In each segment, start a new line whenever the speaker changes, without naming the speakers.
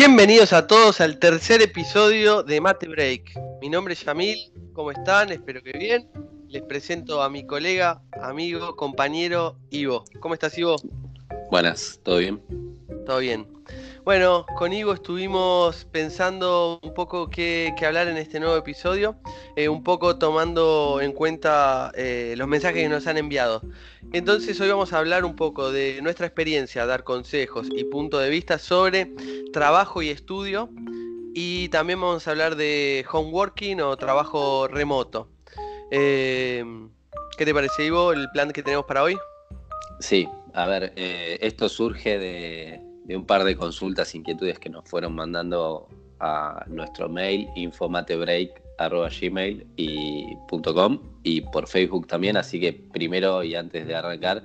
Bienvenidos a todos al tercer episodio de Mate Break. Mi nombre es Yamil, ¿cómo están? Espero que bien. Les presento a mi colega, amigo, compañero Ivo. ¿Cómo estás, Ivo?
Buenas, ¿todo bien?
Todo bien. Bueno, con Ivo estuvimos pensando un poco qué, hablar en este nuevo episodio, eh, un poco tomando en cuenta eh, los mensajes que nos han enviado. Entonces hoy vamos a hablar un poco de nuestra experiencia, dar consejos y punto de vista sobre trabajo y estudio. Y también vamos a hablar de homeworking o trabajo remoto. Eh, ¿Qué te parece, Ivo, el plan que tenemos para hoy?
Sí, a ver, esto surge de, de un par de consultas, inquietudes que nos fueron mandando a nuestro mail infomatebreak.gmail y y por Facebook también, así que primero y antes de arrancar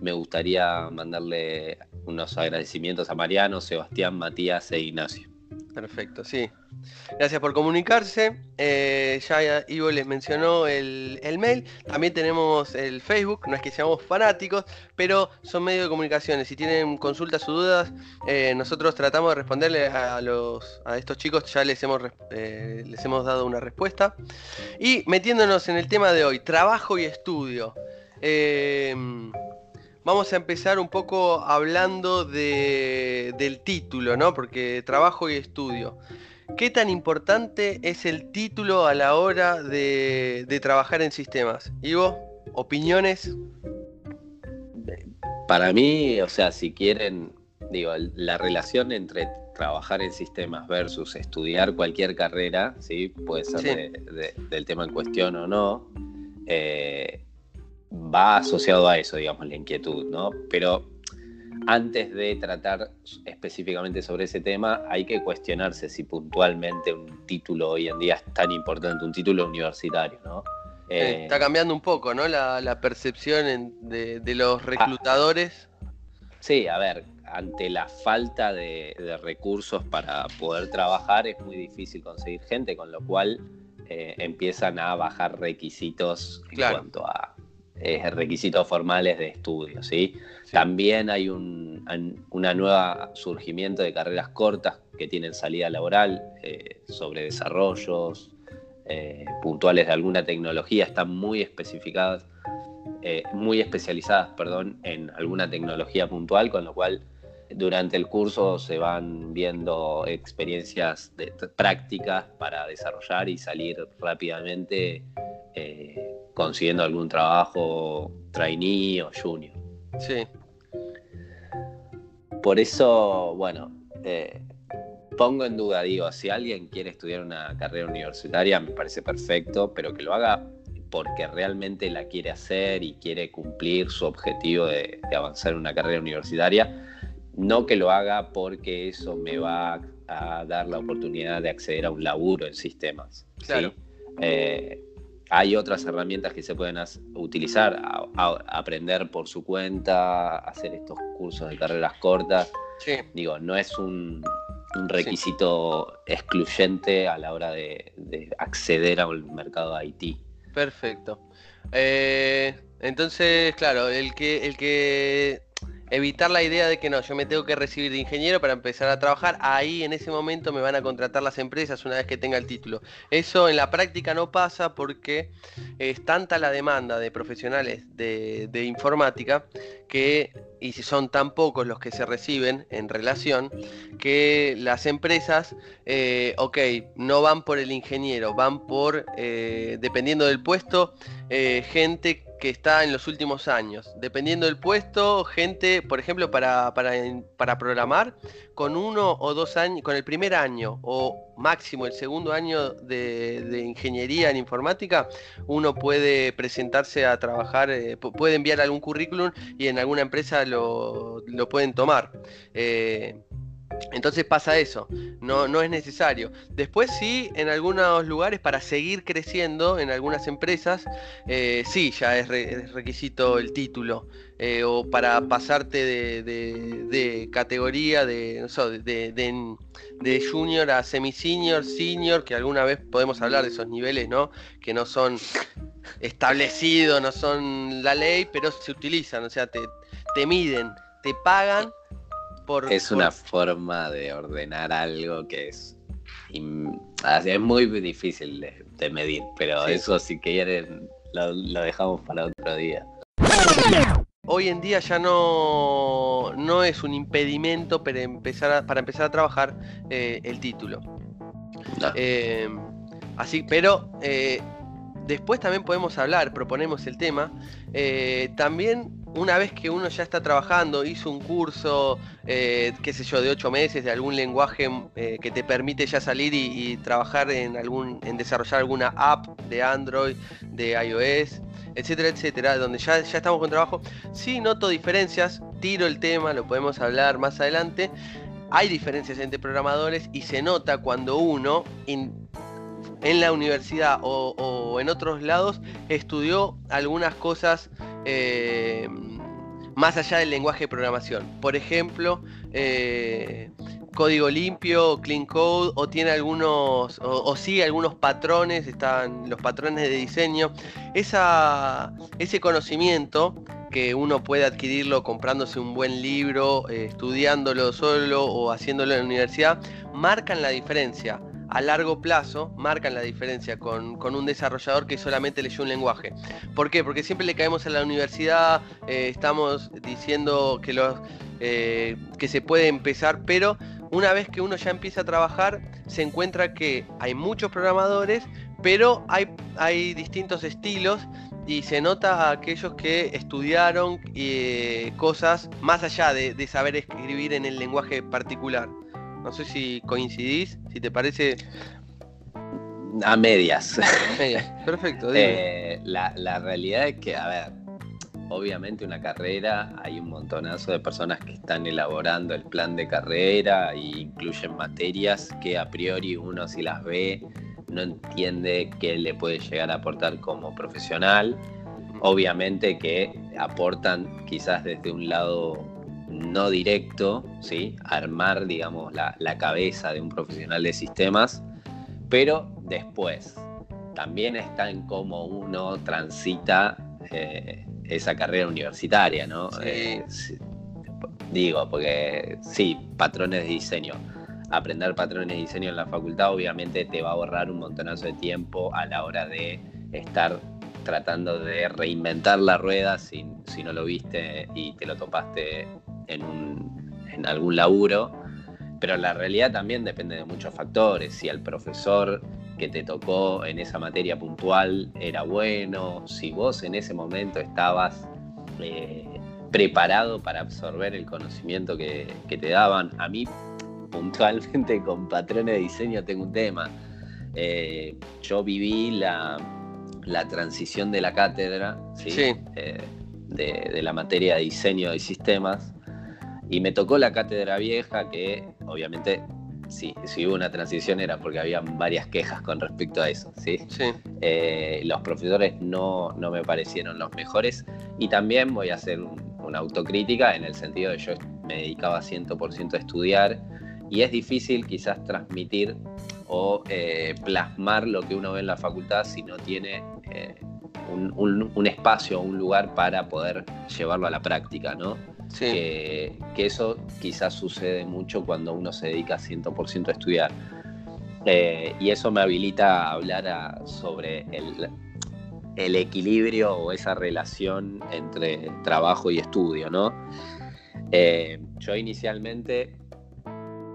me gustaría mandarle unos agradecimientos a Mariano, Sebastián, Matías e Ignacio.
Perfecto, sí. Gracias por comunicarse. Eh, ya Ivo les mencionó el, mail. También tenemos el Facebook. No es que seamos fanáticos, pero son medios de comunicación. Si tienen consultas o dudas, eh, nosotros tratamos de responderle a, los, a estos chicos. Ya les hemos, eh, les hemos dado una respuesta. Y metiéndonos en el tema de hoy, trabajo y estudio. Vamos a empezar un poco hablando del título, ¿no? Porque trabajo y estudio. ¿Qué tan importante es el título a la hora de, trabajar en sistemas? Ivo, opiniones.
Para mí, o sea, si quieren, digo, la relación entre trabajar en sistemas versus estudiar cualquier carrera, ¿sí? puede ser del tema en cuestión o no, eh, va asociado a eso, digamos, la inquietud, ¿no? Pero antes de tratar específicamente sobre ese tema, hay que cuestionarse si puntualmente un título hoy en día es tan importante, un título universitario, ¿no?
Eh, está cambiando un poco, ¿no? La, percepción de, los reclutadores.
sí, a ver, ante la falta de, recursos para poder trabajar es muy difícil conseguir gente, con lo cual eh, empiezan a bajar requisitos en cuanto a eh, requisitos formales de estudio. ¿sí? También hay un una nueva surgimiento de carreras cortas que tienen salida laboral eh, sobre desarrollos eh, puntuales de alguna tecnología, están muy especificadas, muy especializadas perdón, en alguna tecnología puntual, con lo cual durante el curso se van viendo experiencias de, prácticas para desarrollar y salir rápidamente consiguiendo algún trabajo trainee o junior.
Sí.
Por eso, bueno, eh, pongo en duda, digo, si alguien quiere estudiar una carrera universitaria, me parece perfecto, pero que lo haga porque realmente la quiere hacer y quiere cumplir su objetivo de, avanzar en una carrera universitaria, no que lo haga porque eso me va a dar la oportunidad de acceder a un laburo en sistemas. Claro. Eh, hay otras herramientas que se pueden utilizar, aprender por su cuenta, hacer estos cursos de carreras cortas. Digo, no es un, requisito excluyente a la hora de, acceder al mercado de IT.
Perfecto. Eh, entonces, claro, el que, el que evitar la idea de que no, yo me tengo que recibir de ingeniero para empezar a trabajar, ahí en ese momento me van a contratar las empresas una vez que tenga el título. Eso en la práctica no pasa porque es tanta la demanda de profesionales de, informática que, y si son tan pocos los que se reciben en relación, que las empresas, eh, ok, no van por el ingeniero, van por, eh, dependiendo del puesto, eh, gente que está en los últimos años. Dependiendo del puesto, gente, por ejemplo, para, para, programar, con uno o dos años, con el primer año o máximo el segundo año de, ingeniería en informática, uno puede presentarse a trabajar, eh, puede enviar algún currículum y en alguna empresa lo, lo pueden tomar. Eh, entonces pasa eso, no, no es necesario. Después sí, en algunos lugares para seguir creciendo, en algunas empresas, eh, sí, ya es, requisito el título. Eh, o para pasarte de, categoría de, de, de, junior a semi-senior, senior, que alguna vez podemos hablar de esos niveles, ¿no? Que no son establecidos, no son la ley, pero se utilizan, o sea, te, te miden, te pagan
es una forma de ordenar algo que es, es muy difícil de, medir, pero eso si quieren lo, dejamos para otro día.
Hoy en día ya no, no es un impedimento para empezar a, para empezar a trabajar eh, el título. Eh, así, pero eh, después también podemos hablar, proponemos el tema. también una vez que uno ya está trabajando, hizo un curso, qué sé yo, de ocho meses de algún lenguaje que te permite ya salir y, y, trabajar en algún, en desarrollar alguna app de Android, de iOS, etcétera, etcétera, donde ya, ya estamos con trabajo, sí noto diferencias, tiro el tema, lo podemos hablar más adelante. Hay diferencias entre programadores y se nota cuando uno en la universidad o, en otros lados estudió algunas cosas eh, más allá del lenguaje de programación. Por ejemplo, eh, código limpio, clean code, o tiene algunos, o, sigue algunos patrones, están los patrones de diseño. Esa, ese conocimiento que uno puede adquirirlo comprándose un buen libro, eh, estudiándolo solo o haciéndolo en la universidad, marcan la diferencia. A largo plazo marcan la diferencia con, un desarrollador que solamente leyó un lenguaje. ¿Por qué? Porque siempre le caemos a la universidad, eh, estamos diciendo que, los, eh, que se puede empezar, pero una vez que uno ya empieza a trabajar, se encuentra que hay muchos programadores, pero hay, hay distintos estilos y se nota a aquellos que estudiaron eh, cosas más allá de, saber escribir en el lenguaje particular. No sé si coincidís, si te parece...
A medias.
medias. Perfecto.
Eh, la, la realidad es que, a ver, obviamente una carrera, hay un montonazo de personas que están elaborando el plan de carrera e incluyen materias que a priori uno si las ve no entiende qué le puede llegar a aportar como profesional. Obviamente que aportan quizás desde un lado no directo, ¿sí? armar digamos la, la cabeza de un profesional de sistemas, pero después también está en cómo uno transita eh, esa carrera universitaria, ¿no? Eh, digo, porque sí, patrones de diseño. Aprender patrones de diseño en la facultad obviamente te va a ahorrar un montonazo de tiempo a la hora de estar tratando de reinventar la rueda si, si no lo viste y te lo topaste en, un, en algún laburo. Pero la realidad también depende de muchos factores. Si el profesor que te tocó en esa materia puntual era bueno, si vos en ese momento estabas eh, preparado para absorber el conocimiento que, te daban. A mí, puntualmente con patrones de diseño, tengo un tema. Eh, yo viví la, transición de la cátedra eh, de, la materia de diseño de sistemas y me tocó la cátedra vieja que obviamente sí, si hubo una transición era porque había varias quejas con respecto a eso, ¿sí? Eh, los profesores no, me parecieron los mejores y también voy a hacer una autocrítica en el sentido de yo me dedicaba 100% a estudiar y es difícil quizás transmitir o eh, plasmar lo que uno ve en la facultad si no tiene eh, un, un, un, espacio, un lugar para poder llevarlo a la práctica, ¿no? Que, eso quizás sucede mucho cuando uno se dedica 100% a estudiar. Eh, y eso me habilita a hablar sobre el, equilibrio o esa relación entre trabajo y estudio, ¿no? Eh, yo inicialmente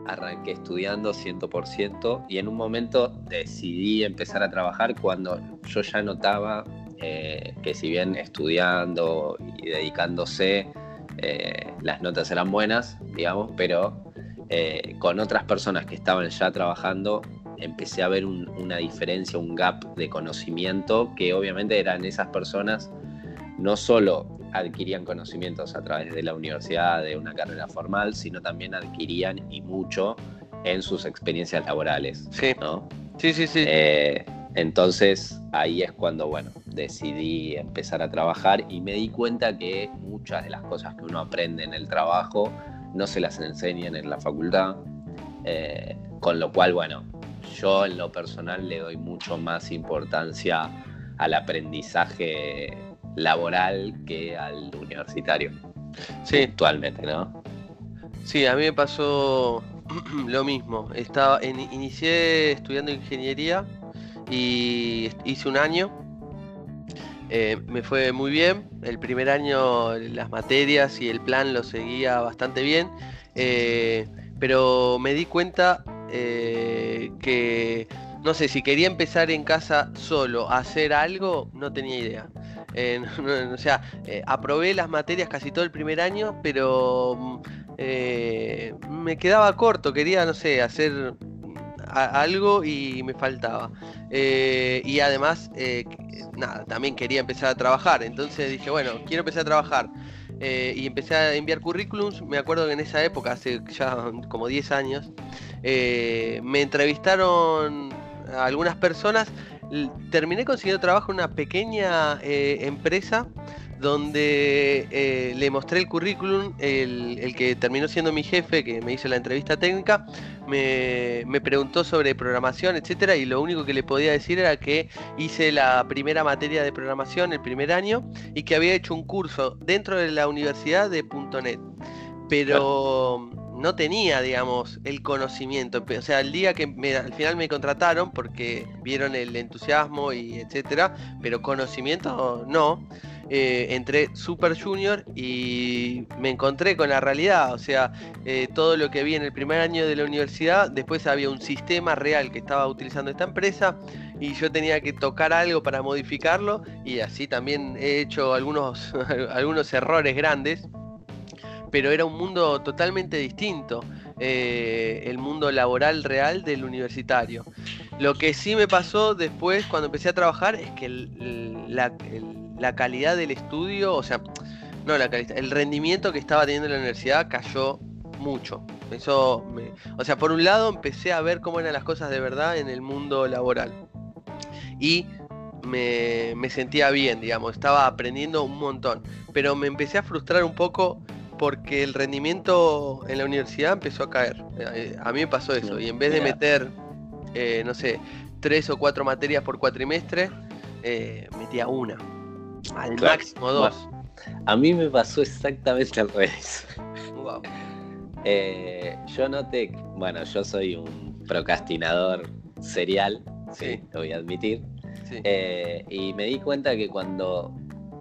arranqué estudiando 100% y en un momento decidí empezar a trabajar cuando yo ya notaba eh, que si bien estudiando y dedicándose eh, las notas eran buenas, digamos, pero eh, con otras personas que estaban ya trabajando empecé a ver una diferencia, un gap de conocimiento que obviamente eran esas personas no solo adquirían conocimientos a través de la universidad, de una carrera formal, sino también adquirían y mucho en sus experiencias laborales.
Sí,
¿no?
sí, sí. sí.
Eh, entonces ahí es cuando, bueno, decidí empezar a trabajar y me di cuenta que muchas de las cosas que uno aprende en el trabajo no se las enseñan en la facultad, eh, con lo cual, bueno, yo en lo personal le doy mucho más importancia al aprendizaje laboral que al universitario.
Sí.
Actualmente, ¿no?
Sí, a mí me pasó lo mismo. Estaba, inicié estudiando ingeniería y hice un año. Eh, me fue muy bien. El primer año las materias y el plan lo seguía bastante bien. Eh, pero me di cuenta eh, que, no sé, si quería empezar en casa solo a hacer algo, no tenía idea. o sea, aprobé las materias casi todo el primer año, pero mm, me quedaba corto. Quería, no sé, hacer algo y me faltaba. Eh, y además, eh, nada, también quería empezar a trabajar. Entonces dije, bueno, quiero empezar a trabajar. Eh, y empecé a enviar currículums. Me acuerdo que en esa época, hace ya como 10 años, me entrevistaron algunas personas. Terminé consiguiendo trabajo en una pequeña empresa donde eh, le mostré el currículum, el, que terminó siendo mi jefe, que me hizo la entrevista técnica, me, preguntó sobre programación, etcétera, y lo único que le podía decir era que hice la primera materia de programación el primer año y que había hecho un curso dentro de la universidad de .NET. Pero no tenía, digamos, el conocimiento. O sea, el día que al final me contrataron porque vieron el entusiasmo y etcétera, pero conocimiento no. Eh, entré Super Junior y me encontré con la realidad. O sea, eh, todo lo que vi en el primer año de la universidad, después había un sistema real que estaba utilizando esta empresa y yo tenía que tocar algo para modificarlo y así también he hecho algunos, algunos errores grandes pero era un mundo totalmente distinto, eh, el mundo laboral real del universitario. Lo que sí me pasó después cuando empecé a trabajar es que la, calidad del estudio, o sea, no la calidad, el rendimiento que estaba teniendo la universidad cayó mucho. Eso o sea, por un lado empecé a ver cómo eran las cosas de verdad en el mundo laboral. Y me, me, sentía bien, digamos, estaba aprendiendo un montón. Pero me empecé a frustrar un poco porque el rendimiento en la universidad empezó a caer. Eh, a mí me pasó eso. Y en vez de meter, eh, no sé, tres o cuatro materias por cuatrimestre, eh, metía una. Al máximo dos.
A mí me pasó exactamente al revés. yo noté, bueno, yo soy un procrastinador serial, sí, lo voy a admitir. y me di cuenta que cuando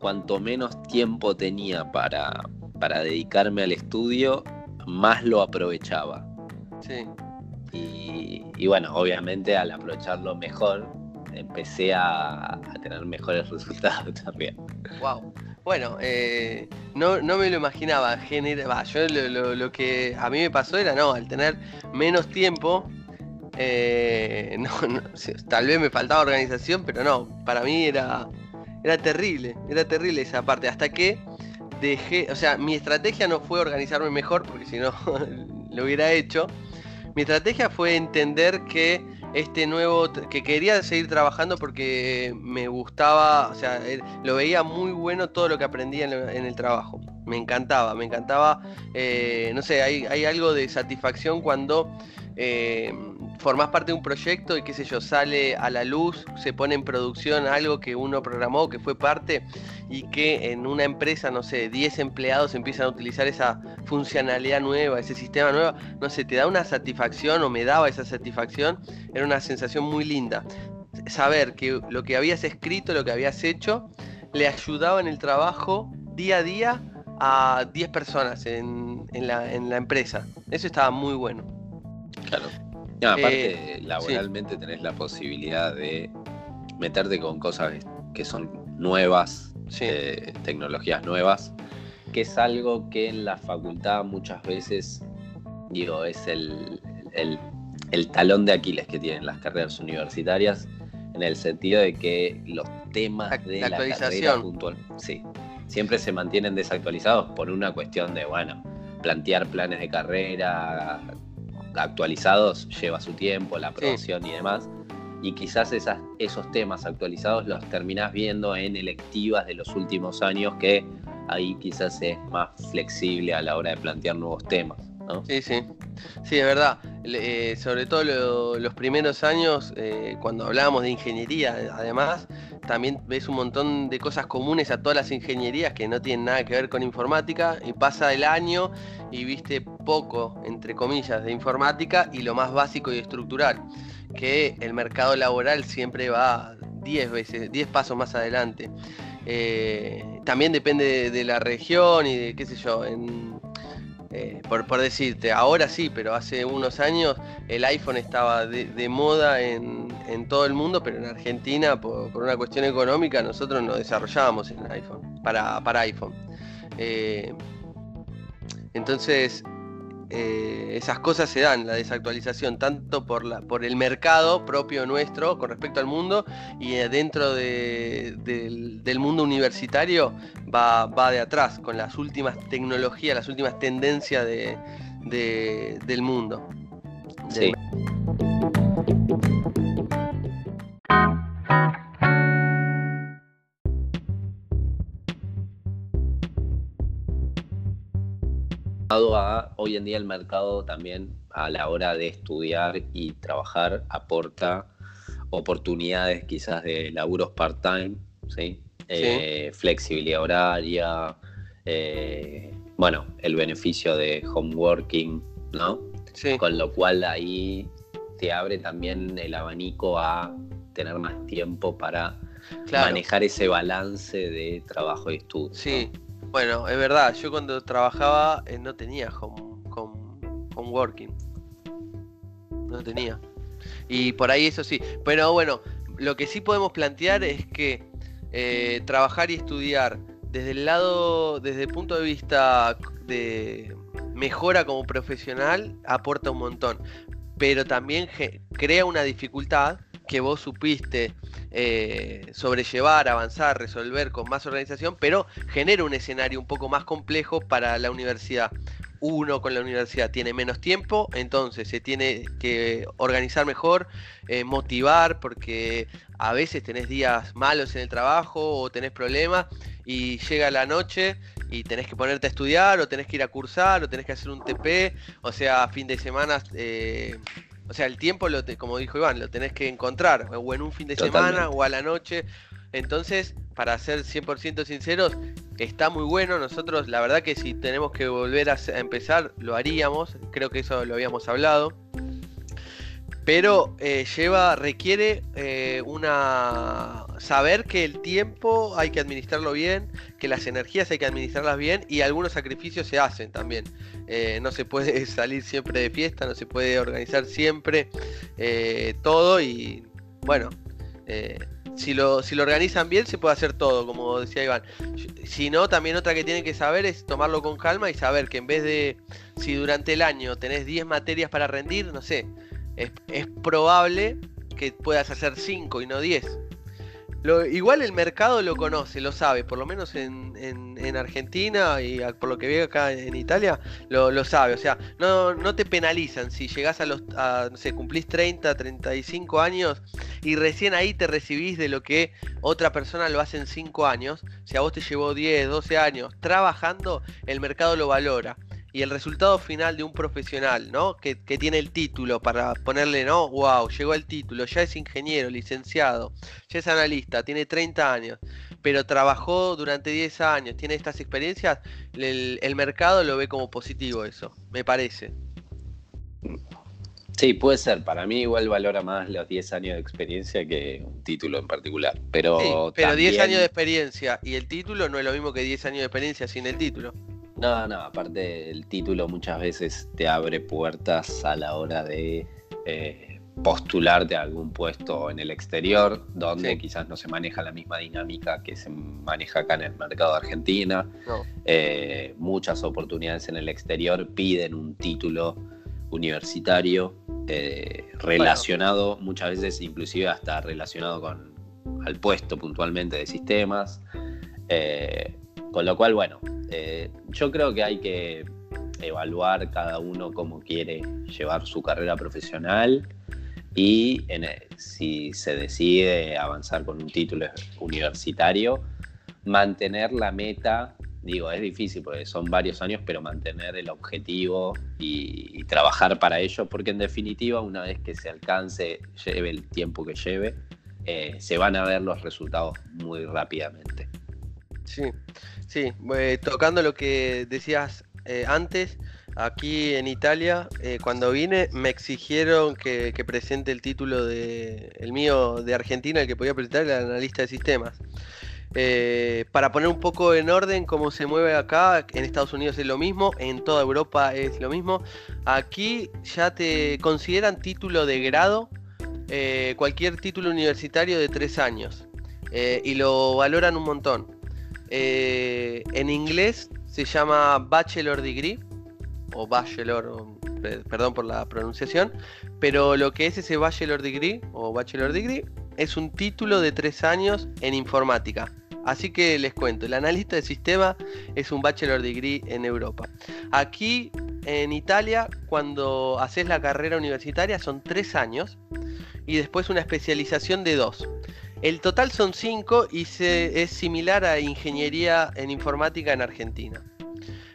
cuanto menos tiempo tenía para, para dedicarme al estudio, más lo aprovechaba. Sí. Y, bueno, obviamente al aprovecharlo mejor, empecé a, tener mejores resultados también.
Wow. Bueno, eh, no, me lo imaginaba. yo lo, que a mí me pasó era, no, al tener menos tiempo, eh, tal vez me faltaba organización, pero no, para mí era, era terrible, era terrible esa parte. Hasta que dejé, o sea, mi estrategia no fue organizarme mejor, porque si no lo hubiera hecho. Mi estrategia fue entender que este nuevo, que quería seguir trabajando porque me gustaba, o sea, lo veía muy bueno todo lo que aprendía en, el trabajo. Me encantaba, me encantaba, eh, no sé, hay, hay algo de satisfacción cuando eh, formás parte de un proyecto y qué sé yo, sale a la luz, se pone en producción algo que uno programó, que fue parte, y que en una empresa, no sé, 10 empleados empiezan a utilizar esa funcionalidad nueva, ese sistema nuevo, no sé, te da una satisfacción o me daba esa satisfacción, era una sensación muy linda. Saber que lo que habías escrito, lo que habías hecho, le ayudaba en el trabajo día a día a 10 personas en, la, en la empresa. Eso estaba muy bueno.
Claro. Aparte, eh, laboralmente tenés la posibilidad de meterte con cosas que son nuevas, eh, tecnologías nuevas, que es algo que en la facultad muchas veces, digo, es el, talón de Aquiles que tienen las carreras universitarias, en el sentido de que los temas de la, carrera puntual, sí, siempre se mantienen desactualizados por una cuestión de, bueno, plantear planes de carrera, actualizados lleva su tiempo, la aprobación y demás. Y quizás esas, esos temas actualizados los terminás viendo en electivas de los últimos años que ahí quizás es más flexible a la hora de plantear nuevos temas.
Sí, sí. Sí, es verdad. Eh, sobre todo los primeros años, eh, cuando hablábamos de ingeniería, además, también ves un montón de cosas comunes a todas las ingenierías que no tienen nada que ver con informática. Y pasa el año y viste poco, entre comillas, de informática y lo más básico y estructural. Que el mercado laboral siempre va 10 veces, 10 pasos más adelante. Eh, también depende de, la región y de qué sé yo. En, eh, por, decirte, ahora sí, pero hace unos años el iPhone estaba de, moda en, todo el mundo, pero en Argentina, por, una cuestión económica, nosotros no desarrollábamos en iPhone, para, para iPhone. Eh, entonces, eh, esas cosas se dan, la desactualización, tanto por, la, por el mercado propio nuestro con respecto al mundo y eh, dentro del, mundo universitario va, de atrás, con las últimas tecnologías, las últimas tendencias del mundo.
Sí. Hoy en día el mercado también a la hora de estudiar y trabajar aporta oportunidades quizás de laburos part-time, ¿sí? Eh, flexibilidad horaria, eh, bueno, el beneficio de home working, ¿no? Con lo cual ahí te abre también el abanico a tener más tiempo para manejar ese balance de trabajo y estudio.
Sí, bueno, es verdad, yo cuando trabajaba eh, no tenía home, working. No tenía. Y por ahí eso sí. Pero bueno, lo que sí podemos plantear es que eh, trabajar y estudiar desde el lado, desde el punto de vista de mejora como profesional, aporta un montón. Pero también crea una dificultad que vos supiste eh, sobrellevar, avanzar, resolver con más organización, pero genera un escenario un poco más complejo para la universidad. Uno con la universidad tiene menos tiempo, entonces se tiene que organizar mejor, eh, motivar, porque a veces tenés días malos en el trabajo o tenés problemas y llega la noche y tenés que ponerte a estudiar o tenés que ir a cursar o tenés que hacer un TP, o sea, fin de semana eh, o sea, el tiempo, lo como dijo Iván, lo tenés que encontrar, o en un fin de semana, o a la noche. Entonces, para ser 100% sinceros, está muy bueno. Nosotros, la verdad que si tenemos que volver a empezar, lo haríamos. Creo que eso lo habíamos hablado pero eh, lleva, requiere eh, una saber que el tiempo hay que administrarlo bien, que las energías hay que administrarlas bien y algunos sacrificios se hacen también. Eh, no se puede salir siempre de fiesta, no se puede organizar siempre todo y bueno, si lo, si lo organizan bien se puede hacer todo, como decía Iván. Si no, también otra que tienen que saber es tomarlo con calma y saber que en vez de, si durante el año tenés 10 materias para rendir, no sé, es, probable que puedas hacer 5 y no 10. Lo, igual el mercado lo conoce, lo sabe, por lo menos en, Argentina y por lo que veo acá en Italia, lo, sabe. O sea, no, no, te penalizan si llegás a los, no sé, cumplís 30, 35 años y recién ahí te recibís de lo que otra persona lo hace en 5 años. Si a vos te llevó 10, 12 años trabajando, el mercado lo valora y el resultado final de un profesional, ¿no? Que, tiene el título para ponerle, ¿no? Wow, llegó el título, ya es ingeniero, licenciado, ya es analista, tiene 30 años, pero trabajó durante 10 años, tiene estas experiencias, el, mercado lo ve como positivo eso, me parece.
Sí, puede ser. Para mí igual valora más los 10 años de experiencia que un título en particular. Pero,
pero 10 años de experiencia y el título no es lo mismo que 10 años de experiencia sin el título.
No, no, aparte el título muchas veces te abre puertas a la hora de eh, postularte a algún puesto en el exterior, donde quizás no se maneja la misma dinámica que se maneja acá en el mercado de Argentina. Eh, muchas oportunidades en el exterior piden un título universitario eh, relacionado, muchas veces inclusive hasta relacionado con al puesto puntualmente de sistemas. Con lo cual, bueno, eh, yo creo que hay que evaluar cada uno cómo quiere llevar su carrera profesional y si se decide avanzar con un título universitario, mantener la meta digo, es difícil porque son varios años, pero mantener el objetivo y, trabajar para ello, porque en definitiva, una vez que se alcance, lleve el tiempo que lleve, eh, se van a ver los resultados muy rápidamente.
Sí, sí, eh, tocando lo que decías eh, antes, aquí en Italia, cuando vine, me exigieron que, presente el título de el mío de Argentina, el que podía presentar el analista de sistemas. Eh, para poner un poco en orden cómo se mueve acá, en Estados Unidos es lo mismo, en toda Europa es lo mismo. Aquí ya te consideran título de grado, eh, cualquier título universitario de tres años, eh, y lo valoran un montón. En inglés se llama Bachelor Degree, o Bachelor, perdón por la pronunciación, pero lo que es ese Bachelor Degree, o Bachelor Degree, es un título de tres años en informática. Así que les cuento, el analista de sistema es un bachelor degree en Europa. Aquí en Italia, cuando haces la carrera universitaria, son tres años y después una especialización de dos. El total son cinco y se, es similar a ingeniería en informática en Argentina.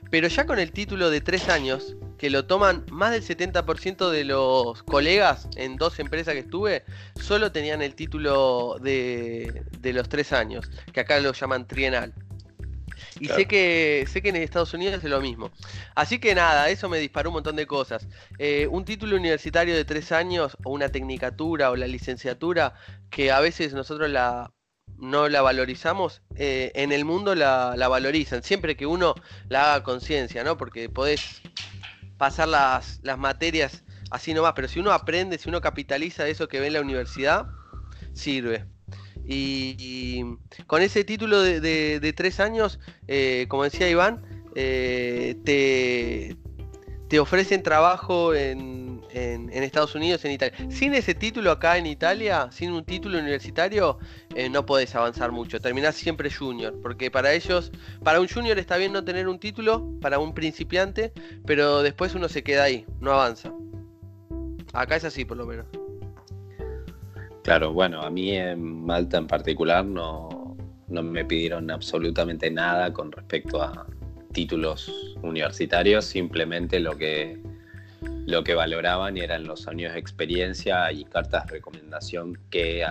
Pero ya con el título de tres años, que lo toman más del 70% de los colegas en dos empresas que estuve, solo tenían el título de, los tres años, que acá lo llaman trienal. Y sé que sé que en Estados Unidos es lo mismo. Así que nada, eso me disparó un montón de cosas. Eh, un título universitario de tres años, o una tecnicatura, o la licenciatura, que a veces nosotros la no la valorizamos, eh, en el mundo la, la, valorizan, siempre que uno la haga conciencia, ¿no? Porque podés pasar las, las materias así nomás, pero si uno aprende, si uno capitaliza eso que ve en la universidad, sirve. Y, con ese título de, tres años, eh, como decía Iván, eh, te, te ofrecen trabajo en, Estados Unidos, en Italia. Sin ese título acá en Italia, sin un título universitario, eh, no podés avanzar mucho. Terminás siempre junior, porque para ellos, para un junior está bien no tener un título, para un principiante, pero después uno se queda ahí, no avanza. Acá es así, por lo menos.
Claro, bueno, a mí en Malta en particular no, no me pidieron absolutamente nada con respecto a, títulos universitarios, simplemente lo que, lo que valoraban eran los años de experiencia y cartas de recomendación que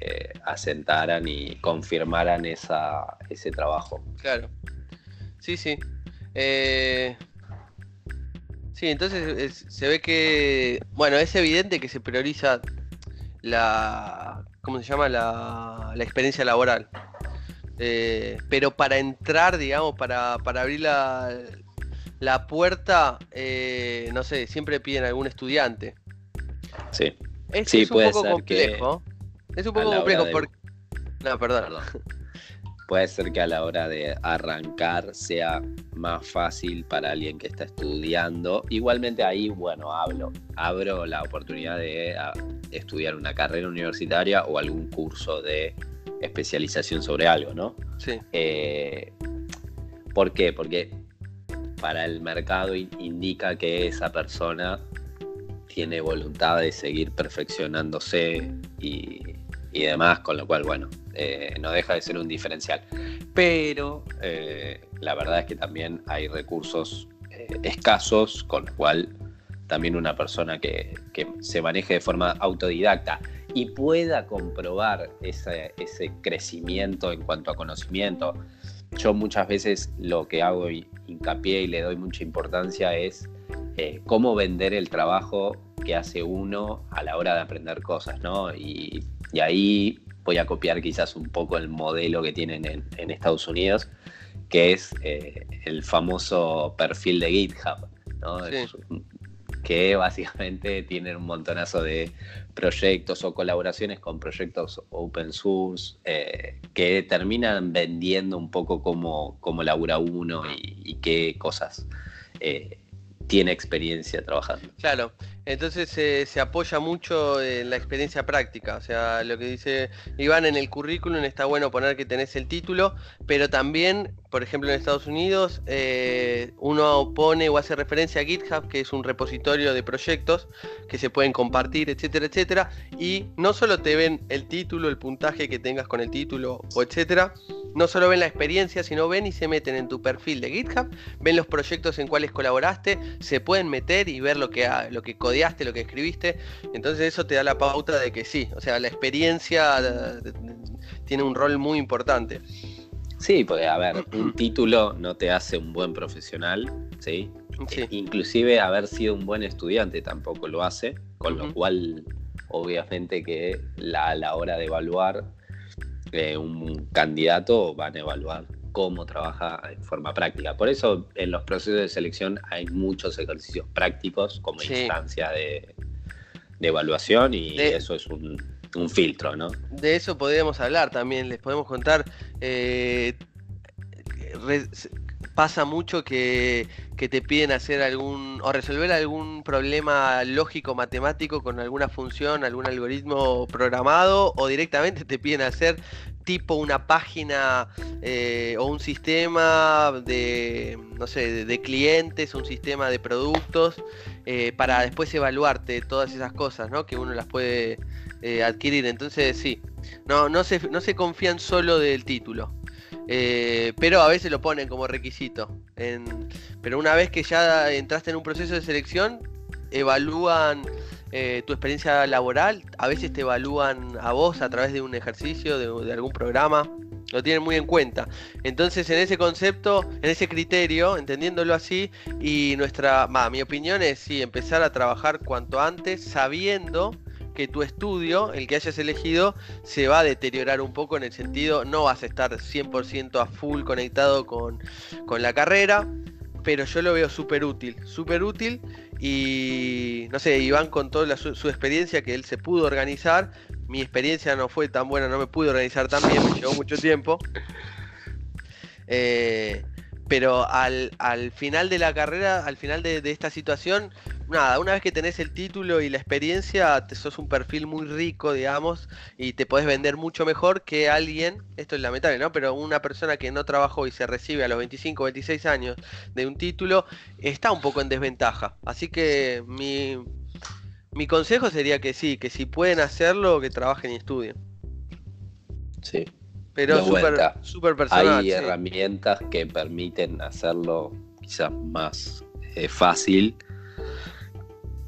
eh, asentaran y confirmaran esa, ese trabajo.
Claro. Sí, sí. Eh, sí, entonces se ve que, bueno, es evidente que se prioriza la, ¿cómo se llama? La, la experiencia laboral. Eh, pero para entrar, digamos, para, abrir la, la puerta, eh, no sé, siempre piden algún estudiante.
Sí.
Es, sí, un poco complejo. Es un poco complejo porque... No, perdón.
Puede ser que a la hora de arrancar sea más fácil para alguien que está estudiando. Igualmente ahí, bueno, hablo, abro la oportunidad de estudiar una carrera universitaria o algún curso de especialización sobre algo, ¿no?
Sí.
Eh, ¿Por qué? Porque para el mercado indica que esa persona tiene voluntad de seguir perfeccionándose y, demás, con lo cual, bueno, eh, no deja de ser un diferencial. Pero eh, la verdad es que también hay recursos escasos, con lo cual también una persona que, que se maneje de forma autodidacta y pueda comprobar ese, crecimiento en cuanto a conocimiento. Yo muchas veces lo que hago hincapié y le doy mucha importancia es eh, cómo vender el trabajo que hace uno a la hora de aprender cosas, ¿no? Y, ahí voy a copiar quizás un poco el modelo que tienen en, Estados Unidos, que es eh, el famoso perfil de GitHub, ¿no? que básicamente tienen un montonazo de proyectos o colaboraciones con proyectos open source eh, que terminan vendiendo un poco cómo, cómo labura uno y, qué cosas eh, tiene experiencia trabajando.
Claro, entonces se apoya mucho en la experiencia práctica, o sea, lo que dice Iván en el currículum está bueno poner que tenés el título, pero también por ejemplo en Estados Unidos, eh, uno pone o hace referencia a GitHub, que es un repositorio de proyectos que se pueden compartir, etcétera, etcétera, y no solo te ven el título, el puntaje que tengas con el título, o etcétera, no solo ven la experiencia, sino ven y se meten en tu perfil de GitHub, ven los proyectos en cuales colaboraste, se pueden meter y ver lo que, lo que codeaste, lo que escribiste, entonces eso te da la pauta de que sí, o sea, la experiencia tiene un rol muy importante.
Sí, porque a ver, un título no te hace un buen profesional, ¿sí? E inclusive haber sido un buen estudiante tampoco lo hace, con lo cual obviamente que la, a la hora de evaluar eh, un candidato van a evaluar cómo trabaja en forma práctica. Por eso en los procesos de selección hay muchos ejercicios prácticos como instancia de, evaluación y eso es un, un filtro, ¿no?
De eso podríamos hablar también, les podemos contar. Eh, pasa mucho que, te piden hacer algún o resolver algún problema lógico matemático con alguna función, algún algoritmo programado o directamente te piden hacer tipo una página eh, o un sistema de no sé de, clientes, un sistema de productos eh, para después evaluarte todas esas cosas, ¿no? Que uno las puede eh, adquirir. Entonces sí, no, no, se, no se confían solo del título. Pero a veces lo ponen como requisito. pero una vez que ya entraste en un proceso de selección, evalúan eh, tu experiencia laboral, a veces te evalúan a vos a través de un ejercicio, de, algún programa, lo tienen muy en cuenta. Entonces en ese concepto, en ese criterio, entendiéndolo así, y nuestra, mi opinión es sí, empezar a trabajar cuanto antes, sabiendo que tu estudio, el que hayas elegido, se va a deteriorar un poco en el sentido, no vas a estar 100% a full conectado con, la carrera, pero yo lo veo súper útil, súper útil y no sé, Iván con toda su, experiencia que él se pudo organizar, mi experiencia no fue tan buena, no me pude organizar tan bien, me llevó mucho tiempo. Eh, pero al, final de la carrera, al final de, esta situación, nada, una vez que tenés el título y la experiencia, te sos un perfil muy rico, digamos, y te podés vender mucho mejor que alguien, esto es lamentable, ¿no? Pero una persona que no trabajó y se recibe a los 25, 26 años de un título, está un poco en desventaja. Así que mi, mi consejo sería que sí, que si pueden hacerlo, que trabajen y estudien.
Sí,
pero súper personal.
Hay herramientas que permiten hacerlo quizás más eh, fácil.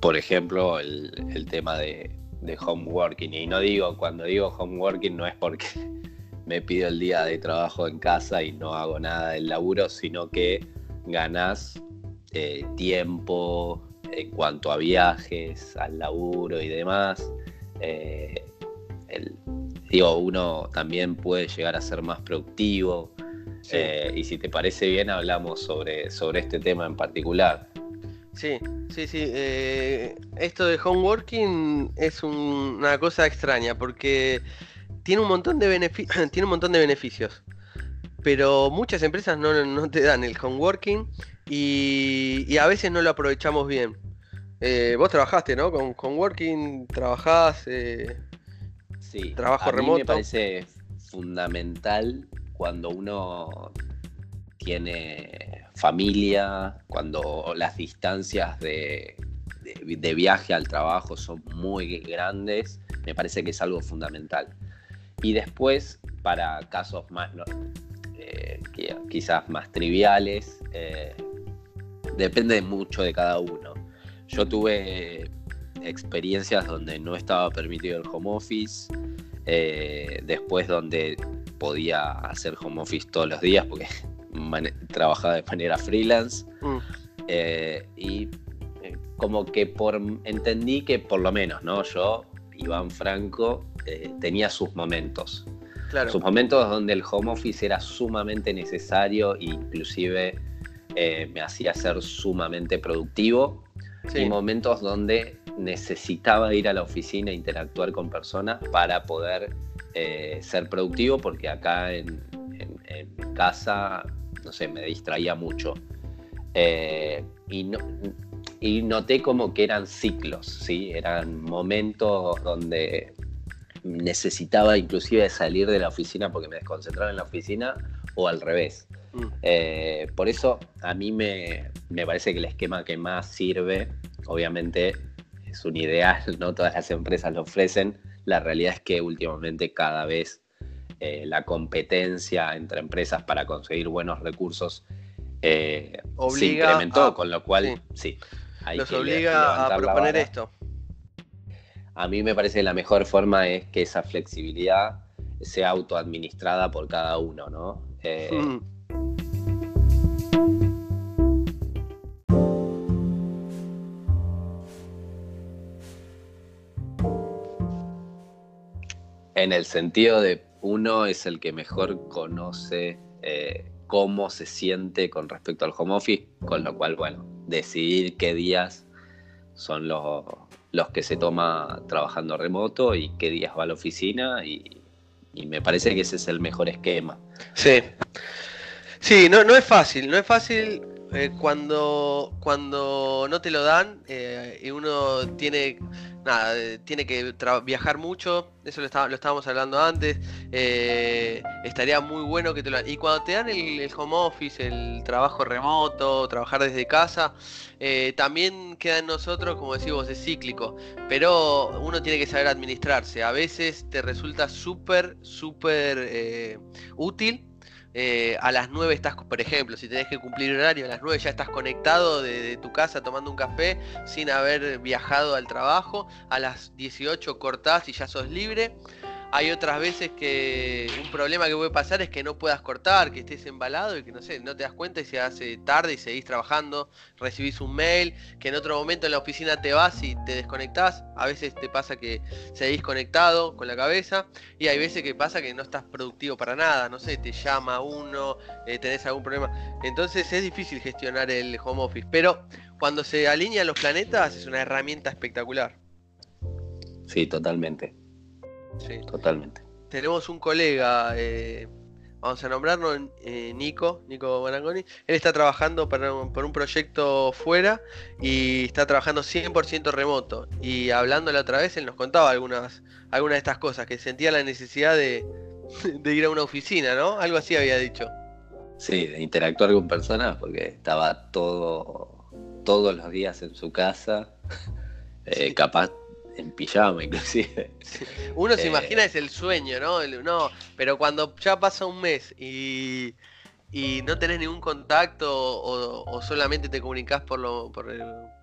Por ejemplo, el, tema de, de homeworking. Y no digo, cuando digo homeworking no es porque me pido el día de trabajo en casa y no hago nada del laburo, sino que ganás eh, tiempo en cuanto a viajes, al laburo y demás. Eh, el, digo, uno también puede llegar a ser más productivo. Eh, y si te parece bien, hablamos sobre, sobre este tema en particular.
Sí, sí, sí. Eh, esto de homeworking es una cosa extraña porque tiene un montón de tiene un montón de beneficios. Pero muchas empresas no, te dan el homeworking y, a veces no lo aprovechamos bien. Eh, vos trabajaste, ¿no? Con homeworking, trabajás, trabajo remoto.
me parece fundamental cuando uno tiene familia, cuando las distancias de, viaje al trabajo son muy grandes, me parece que es algo fundamental. Y después, para casos más, eh, quizás más triviales, eh, depende mucho de cada uno. Yo tuve experiencias donde no estaba permitido el home office, eh, después donde podía hacer home office todos los días porque trabajaba de manera freelance mm. eh, y eh, como que por entendí que por lo menos no yo Iván Franco tenía sus momentos. Sus momentos donde el home office era sumamente necesario e inclusive me hacía ser sumamente productivo y momentos donde necesitaba ir a la oficina e interactuar con personas para poder eh, ser productivo, porque acá en, casa, no sé, me distraía mucho. Eh, y, y noté como que eran ciclos, ¿sí? Eran momentos donde necesitaba inclusive salir de la oficina porque me desconcentraba en la oficina o al revés. Mm. Eh, por eso a mí me, parece que el esquema que más sirve, obviamente es un ideal, no todas las empresas lo ofrecen, la realidad es que últimamente cada vez eh, la competencia entre empresas para conseguir buenos recursos eh, se incrementó, con lo cual sí,
hay los obliga a proponer esto.
A mí me parece que la mejor forma es que esa flexibilidad sea autoadministrada por cada uno, ¿no? Mm. En el sentido de uno es el que mejor conoce eh, cómo se siente con respecto al home office, con lo cual, bueno, decidir qué días son los, los que se toma trabajando remoto y qué días va a la oficina y, me parece que ese es el mejor esquema.
Sí, sí, no, no es fácil, no es fácil eh, cuando, cuando no te lo dan eh, y uno tiene nada, eh, tiene que viajar mucho, eso lo, estábamos hablando antes, eh, estaría muy bueno que te lo Y cuando te dan el, home office, el trabajo remoto, trabajar desde casa, eh, también queda en nosotros, como decimos, es cíclico, pero uno tiene que saber administrarse. A veces te resulta súper, súper útil eh, a las 9 estás, por ejemplo, si tenés que cumplir horario, a las 9 ya estás conectado de, tu casa tomando un café sin haber viajado al trabajo, a las 18 cortás y ya sos libre. Hay otras veces que un problema que puede pasar es que no puedas cortar, que estés embalado y que no sé, no te das cuenta y se hace tarde y seguís trabajando, recibís un mail, que en otro momento en la oficina te vas y te desconectás. A veces te pasa que seguís conectado con la cabeza y hay veces que pasa que no estás productivo para nada, no sé, te llama uno, eh, tenés algún problema. Entonces es difícil gestionar el home office, pero cuando se alinean los planetas es una herramienta espectacular.
Sí, totalmente. Sí. Totalmente.
Tenemos un colega, eh, vamos a nombrarlo, eh, Nico, Nico Marangoni. Él está trabajando para por un proyecto fuera y está trabajando 100% remoto. Y hablando la otra vez, él nos contaba algunas, algunas de estas cosas, que sentía la necesidad de, ir a una oficina, ¿no? Algo así había dicho.
Sí, de interactuar con personas, porque estaba todo, todos los días en su casa, eh, capaz en pijama inclusive.
Uno se eh, imagina es el sueño, ¿no? no, pero cuando ya pasa un mes y, no tenés ningún contacto o, solamente te comunicas por, lo, por, el,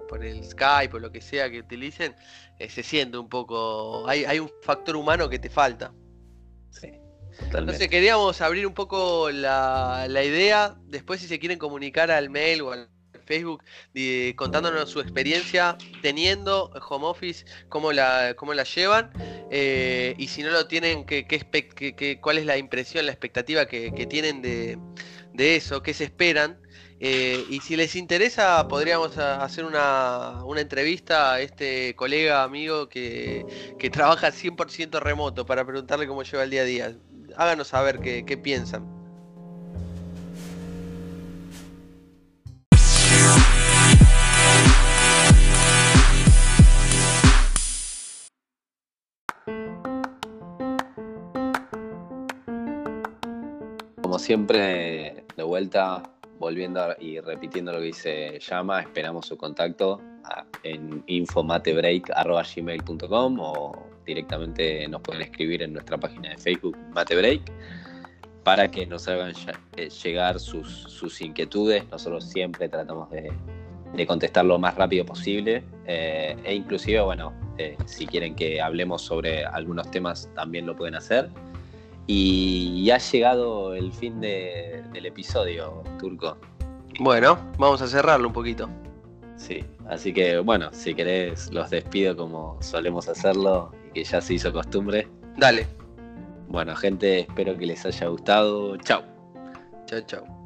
por el Skype o lo que sea que utilicen, eh, se siente un poco, hay, hay un factor humano que te falta. Sí. Totalmente. Entonces queríamos abrir un poco la, la idea, después si se quieren comunicar al mail o al Facebook contándonos su experiencia teniendo home office, cómo la, cómo la llevan eh, y si no lo tienen, qué, cuál es la impresión, la expectativa que, tienen de, eso, qué se esperan. Eh, y si les interesa, podríamos hacer una, entrevista a este colega, amigo que, trabaja 100% remoto para preguntarle cómo lleva el día a día. Háganos saber qué piensan.
Siempre, de vuelta, volviendo y repitiendo lo que dice Llama, esperamos su contacto en infomatebreak.gmail.com o directamente nos pueden escribir en nuestra página de Facebook Matebreak para que nos hagan eh, llegar sus, inquietudes. Nosotros siempre tratamos de, contestar lo más rápido posible eh, e inclusive, bueno, eh, si quieren que hablemos sobre algunos temas también lo pueden hacer. Y ha llegado el fin del episodio, Turco.
Bueno, vamos a cerrarlo un poquito.
Sí, así que bueno, si querés los despido como solemos hacerlo y que ya se hizo costumbre.
Dale.
Bueno, gente, espero que les haya gustado. Chao.
Chao, chao.